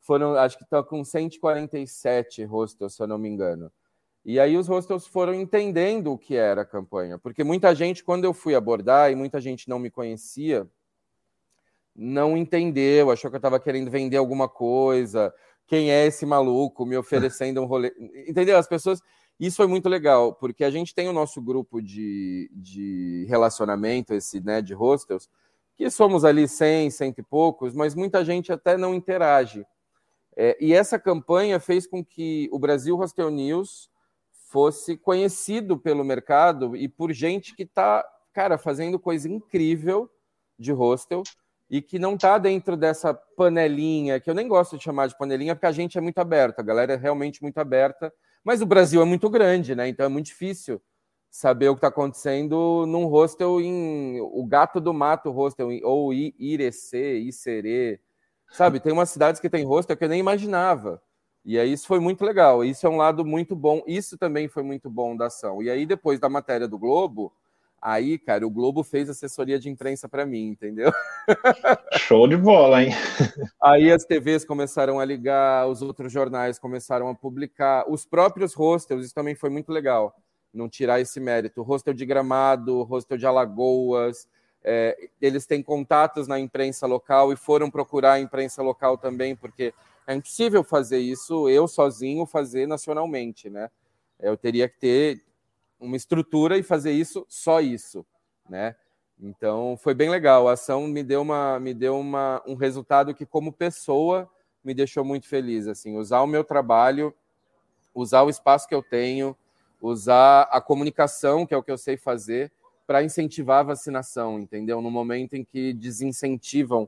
foram, acho que estão com 147 hostels, se eu não me engano. E aí os hostels foram entendendo o que era a campanha, porque muita gente, quando eu fui abordar e muita gente não me conhecia, não entendeu, achou que eu estava querendo vender alguma coisa. Quem é esse maluco me oferecendo um rolê? Entendeu? As pessoas. Isso foi muito legal, porque a gente tem o nosso grupo de, de relacionamento, esse né, de hostels, que somos ali 100, cento e poucos, mas muita gente até não interage. É, e essa campanha fez com que o Brasil Hostel News fosse conhecido pelo mercado e por gente que está, cara, fazendo coisa incrível de hostel e que não está dentro dessa panelinha, que eu nem gosto de chamar de panelinha, porque a gente é muito aberta, a galera é realmente muito aberta, mas o Brasil é muito grande, né? Então é muito difícil saber o que está acontecendo num hostel em o Gato do Mato hostel ou Irecê, Icerê, sabe? Tem umas cidades que tem hostel que eu nem imaginava. E aí isso foi muito legal. Isso é um lado muito bom. Isso também foi muito bom da ação. E aí depois da matéria do Globo, aí, cara, o Globo fez assessoria de imprensa para mim, entendeu? Show de bola, hein? Aí as TVs começaram a ligar, os outros jornais começaram a publicar, os próprios hostels, isso também foi muito legal não tirar esse mérito. Hostel de Gramado, hostel de Alagoas, é, eles têm contatos na imprensa local e foram procurar a imprensa local também, porque é impossível fazer isso eu sozinho fazer nacionalmente, né? Eu teria que ter uma estrutura e fazer isso só isso, né? Então foi bem legal. A ação me deu uma me deu uma, um resultado que como pessoa me deixou muito feliz assim, usar o meu trabalho, usar o espaço que eu tenho, usar a comunicação, que é o que eu sei fazer, para incentivar a vacinação, entendeu? No momento em que desincentivam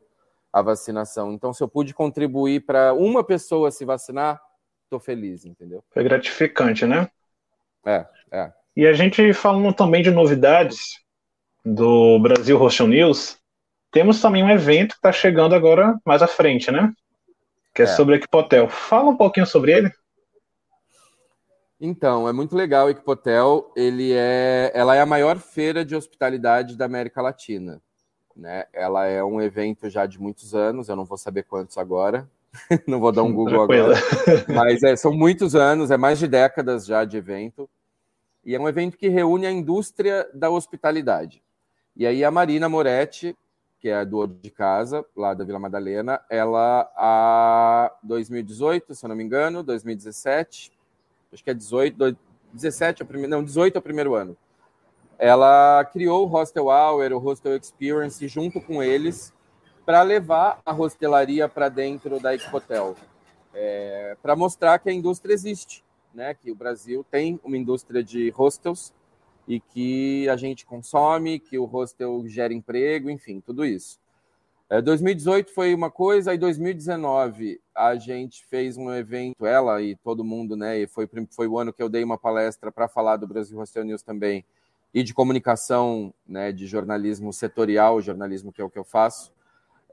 a vacinação. Então, se eu pude contribuir para uma pessoa se vacinar, estou feliz, entendeu? Foi gratificante, né? É, é. E a gente falando também de novidades do Brasil Rochon News, temos também um evento que está chegando agora mais à frente, né? Que é, é. sobre a Equipotel. Fala um pouquinho sobre ele. Então, é muito legal o Equipotel. Ele é, ela é a maior feira de hospitalidade da América Latina. Né? Ela é um evento já de muitos anos, eu não vou saber quantos agora, não vou dar um Google agora, mas é, são muitos anos, é mais de décadas já de evento. E é um evento que reúne a indústria da hospitalidade. E aí a Marina Moretti, que é a do de casa, lá da Vila Madalena, ela, a 2018, se eu não me engano, 2017, acho que é 18, 17 é o primeiro, não, 18 é o primeiro ano. Ela criou o Hostel Hour, o Hostel Experience junto com eles para levar a hostelaria para dentro da Expotel, é, para mostrar que a indústria existe, né? Que o Brasil tem uma indústria de hostels e que a gente consome, que o hostel gera emprego, enfim, tudo isso. 2018 é, foi uma coisa, e 2019 a gente fez um evento, ela e todo mundo, né? E foi, foi o ano que eu dei uma palestra para falar do Brasil Hostel News também, e de comunicação, né? De jornalismo setorial, jornalismo que é o que eu faço.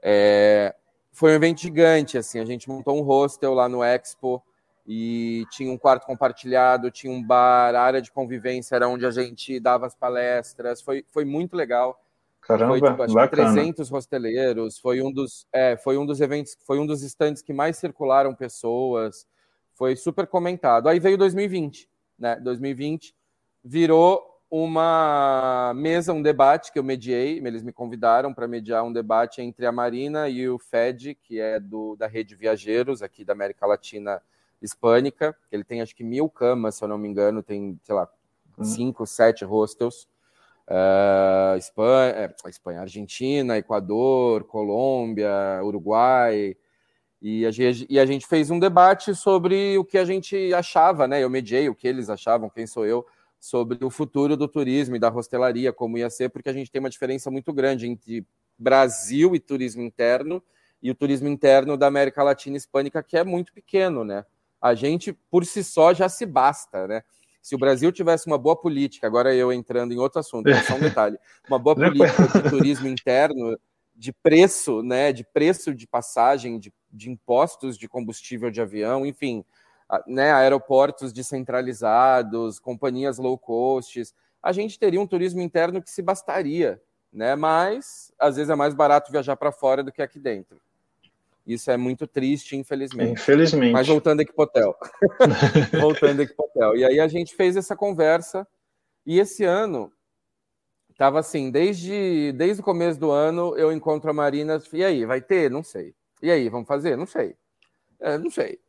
É, foi um evento gigante, assim, a gente montou um hostel lá no Expo e tinha um quarto compartilhado, tinha um bar, a área de convivência era onde a gente dava as palestras, foi, foi muito legal. Caramba, foi, tipo, acho bacana. 300 hosteleiros, foi um dos, é, foi um dos eventos, foi um dos estandes que mais circularam pessoas, foi super comentado. Aí veio 2020, né? 2020 virou uma mesa, um debate que eu mediei. Eles me convidaram para mediar um debate entre a Marina e o FED, que é do, da rede Viajeiros, aqui da América Latina Hispânica. Ele tem acho que mil camas, se eu não me engano, tem, sei lá, hum. cinco, sete hostels. Uh, Espanha, é, Espanha, Argentina, Equador, Colômbia, Uruguai. E a, gente, e a gente fez um debate sobre o que a gente achava, né? Eu mediei o que eles achavam, quem sou eu, sobre o futuro do turismo e da hostelaria, como ia ser, porque a gente tem uma diferença muito grande entre Brasil e turismo interno e o turismo interno da América Latina Hispânica, que é muito pequeno, né? A gente, por si só, já se basta, né? Se o Brasil tivesse uma boa política, agora eu entrando em outro assunto, só um detalhe, uma boa política de turismo interno, de preço, né, de preço de passagem, de, de impostos de combustível de avião, enfim, né, aeroportos descentralizados, companhias low cost, a gente teria um turismo interno que se bastaria, né? Mas às vezes é mais barato viajar para fora do que aqui dentro. Isso é muito triste, infelizmente. Infelizmente. Mas voltando aqui para hotel. voltando aqui para hotel. E aí a gente fez essa conversa e esse ano tava assim, desde, desde o começo do ano eu encontro a Marina, e aí, vai ter? Não sei. E aí, vamos fazer? Não sei. É, não sei.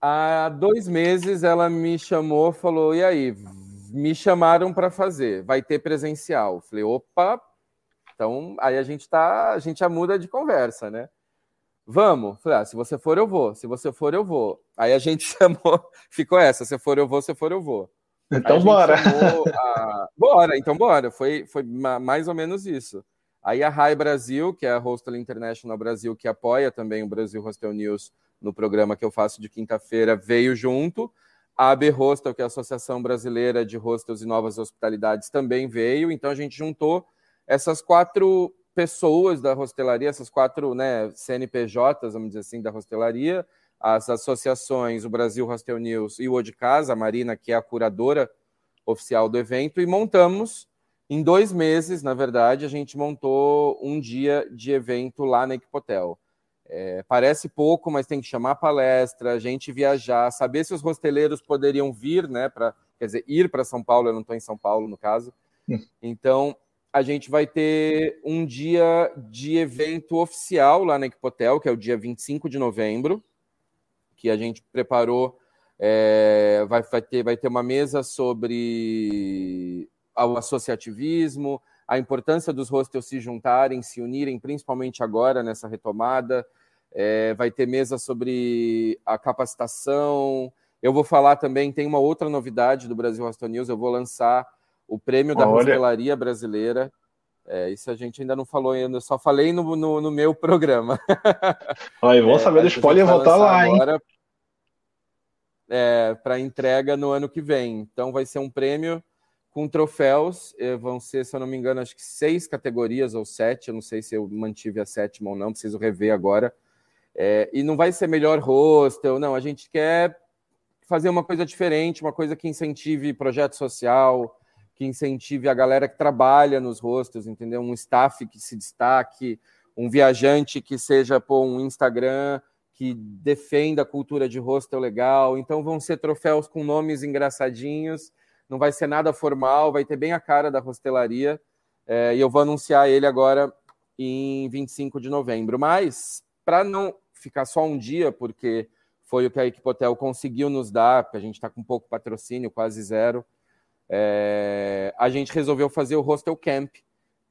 Há dois meses ela me chamou, falou: e aí? Me chamaram para fazer, vai ter presencial. Falei: opa, então aí a gente tá, a gente já muda de conversa, né? Vamos. Falei: ah, se você for, eu vou. Se você for, eu vou. Aí a gente chamou, ficou essa: se for, eu vou, se for, eu vou. Então bora. A... Bora, então bora. Foi, foi mais ou menos isso. Aí a Rai Brasil, que é a Hostel International Brasil, que apoia também o Brasil Hostel News no programa que eu faço de quinta-feira, veio junto. A AB Hostel, que é a Associação Brasileira de Hostels e Novas Hospitalidades, também veio. Então a gente juntou essas quatro pessoas da hostelaria, essas quatro né, CNPJs, vamos dizer assim, da hostelaria, as associações, o Brasil Hostel News e o O de Casa, a Marina, que é a curadora oficial do evento, e montamos em dois meses, na verdade, a gente montou um dia de evento lá na Equipotel. É, parece pouco, mas tem que chamar palestra, a gente viajar, saber se os rosteleiros poderiam vir, né? Para quer dizer, ir para São Paulo, eu não estou em São Paulo no caso. Hum. Então, a gente vai ter um dia de evento oficial lá na Equipotel, que é o dia 25 de novembro, que a gente preparou. É, vai, vai, ter, vai ter uma mesa sobre o associativismo, a importância dos hostels se juntarem, se unirem, principalmente agora nessa retomada. É, vai ter mesa sobre a capacitação. Eu vou falar também, tem uma outra novidade do Brasil Hostel News, eu vou lançar o prêmio da Olha. hostelaria brasileira. É, isso a gente ainda não falou, eu só falei no, no, no meu programa. Aí, vou é, saber do spoiler e voltar lá, hein? Agora, é, para entrega no ano que vem. Então vai ser um prêmio com troféus. Vão ser, se eu não me engano, acho que seis categorias ou sete. Eu não sei se eu mantive a sétima ou não, preciso rever agora. É, e não vai ser melhor hostel, não. A gente quer fazer uma coisa diferente, uma coisa que incentive projeto social, que incentive a galera que trabalha nos hostels, entendeu? Um staff que se destaque, um viajante que seja por um Instagram que defenda a cultura de hostel legal. Então vão ser troféus com nomes engraçadinhos, não vai ser nada formal, vai ter bem a cara da hostelaria. É, e eu vou anunciar ele agora em 25 de novembro. Mas para não ficar só um dia, porque foi o que a Equipotel conseguiu nos dar, porque a gente está com pouco patrocínio, quase zero. É, a gente resolveu fazer o Hostel Camp,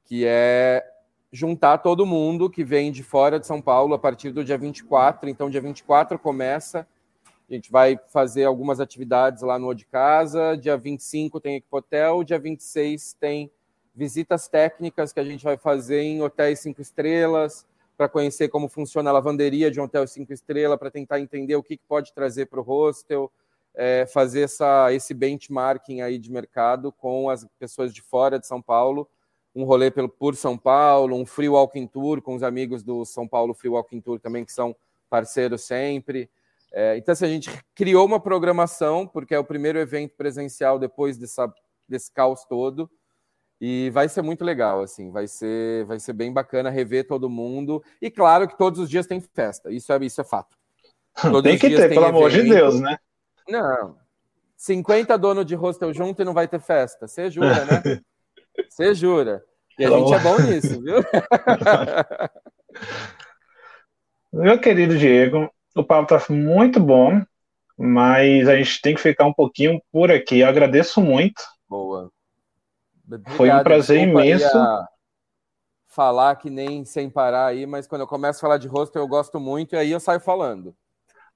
que é juntar todo mundo que vem de fora de São Paulo a partir do dia 24. Então, dia 24 começa. A gente vai fazer algumas atividades lá no O de Casa. Dia 25 tem Equipotel. Dia 26 tem visitas técnicas que a gente vai fazer em hotéis cinco estrelas para conhecer como funciona a lavanderia de um hotel cinco estrelas, para tentar entender o que, que pode trazer para o hostel, é, fazer essa, esse benchmarking aí de mercado com as pessoas de fora de São Paulo, um rolê pelo, por São Paulo, um free walking tour com os amigos do São Paulo Free Walking Tour também, que são parceiros sempre. É, então, assim, a gente criou uma programação, porque é o primeiro evento presencial depois dessa, desse caos todo. E vai ser muito legal, assim, vai ser, vai ser bem bacana rever todo mundo. E claro que todos os dias tem festa, isso é, isso é fato. Todos tem que ter, pelo evento. amor de Deus, né? Não, 50 donos de hostel junto e não vai ter festa. Você jura, né? Você jura. E a gente é bom nisso, viu? Meu querido Diego, o papo está muito bom, mas a gente tem que ficar um pouquinho por aqui. Eu agradeço muito. Boa. Obrigado, Foi um prazer imenso. Falar que nem sem parar aí, mas quando eu começo a falar de hostel eu gosto muito e aí eu saio falando.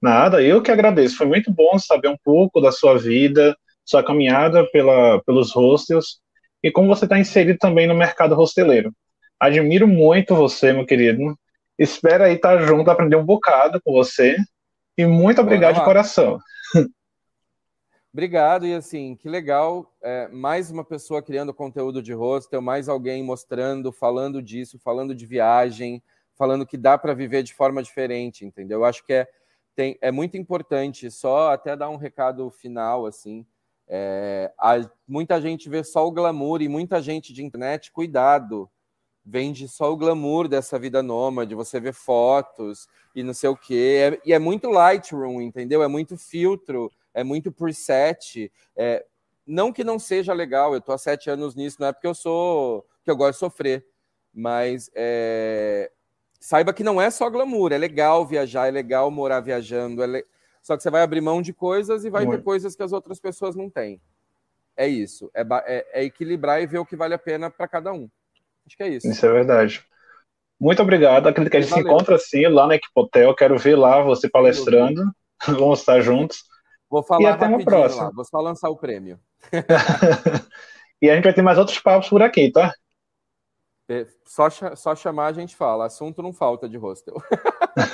Nada, eu que agradeço. Foi muito bom saber um pouco da sua vida, sua caminhada pela, pelos hostels e como você está inserido também no mercado hosteleiro. Admiro muito você, meu querido. Espero aí estar junto, aprender um bocado com você. E muito obrigado de coração. Obrigado, e assim, que legal. É, mais uma pessoa criando conteúdo de hostel, mais alguém mostrando, falando disso, falando de viagem, falando que dá para viver de forma diferente, entendeu? Eu acho que é, tem, é muito importante, só até dar um recado final, assim. É, a, muita gente vê só o glamour e muita gente de internet, cuidado vende só o glamour dessa vida nômade, você vê fotos e não sei o quê. É, e é muito Lightroom, entendeu? É muito filtro, é muito preset. É, não que não seja legal, eu tô há sete anos nisso, não é porque eu sou que eu gosto de sofrer, mas é, saiba que não é só glamour, é legal viajar, é legal morar viajando, é le... só que você vai abrir mão de coisas e vai muito. ter coisas que as outras pessoas não têm. É isso, é, é, é equilibrar e ver o que vale a pena para cada um. Acho que é isso. Isso é verdade. Muito obrigado. Acredito que a gente Valeu. se encontra assim lá na Equipotel. Quero ver lá você palestrando. Vamos estar juntos. Vou falar e até uma próxima. Lá. Vou só lançar o prêmio. e a gente vai ter mais outros papos por aqui, tá? É, só, só chamar a gente fala. Assunto não falta de hostel.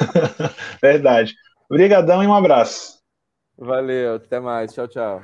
Verdade. Obrigadão e um abraço. Valeu. Até mais. Tchau, tchau.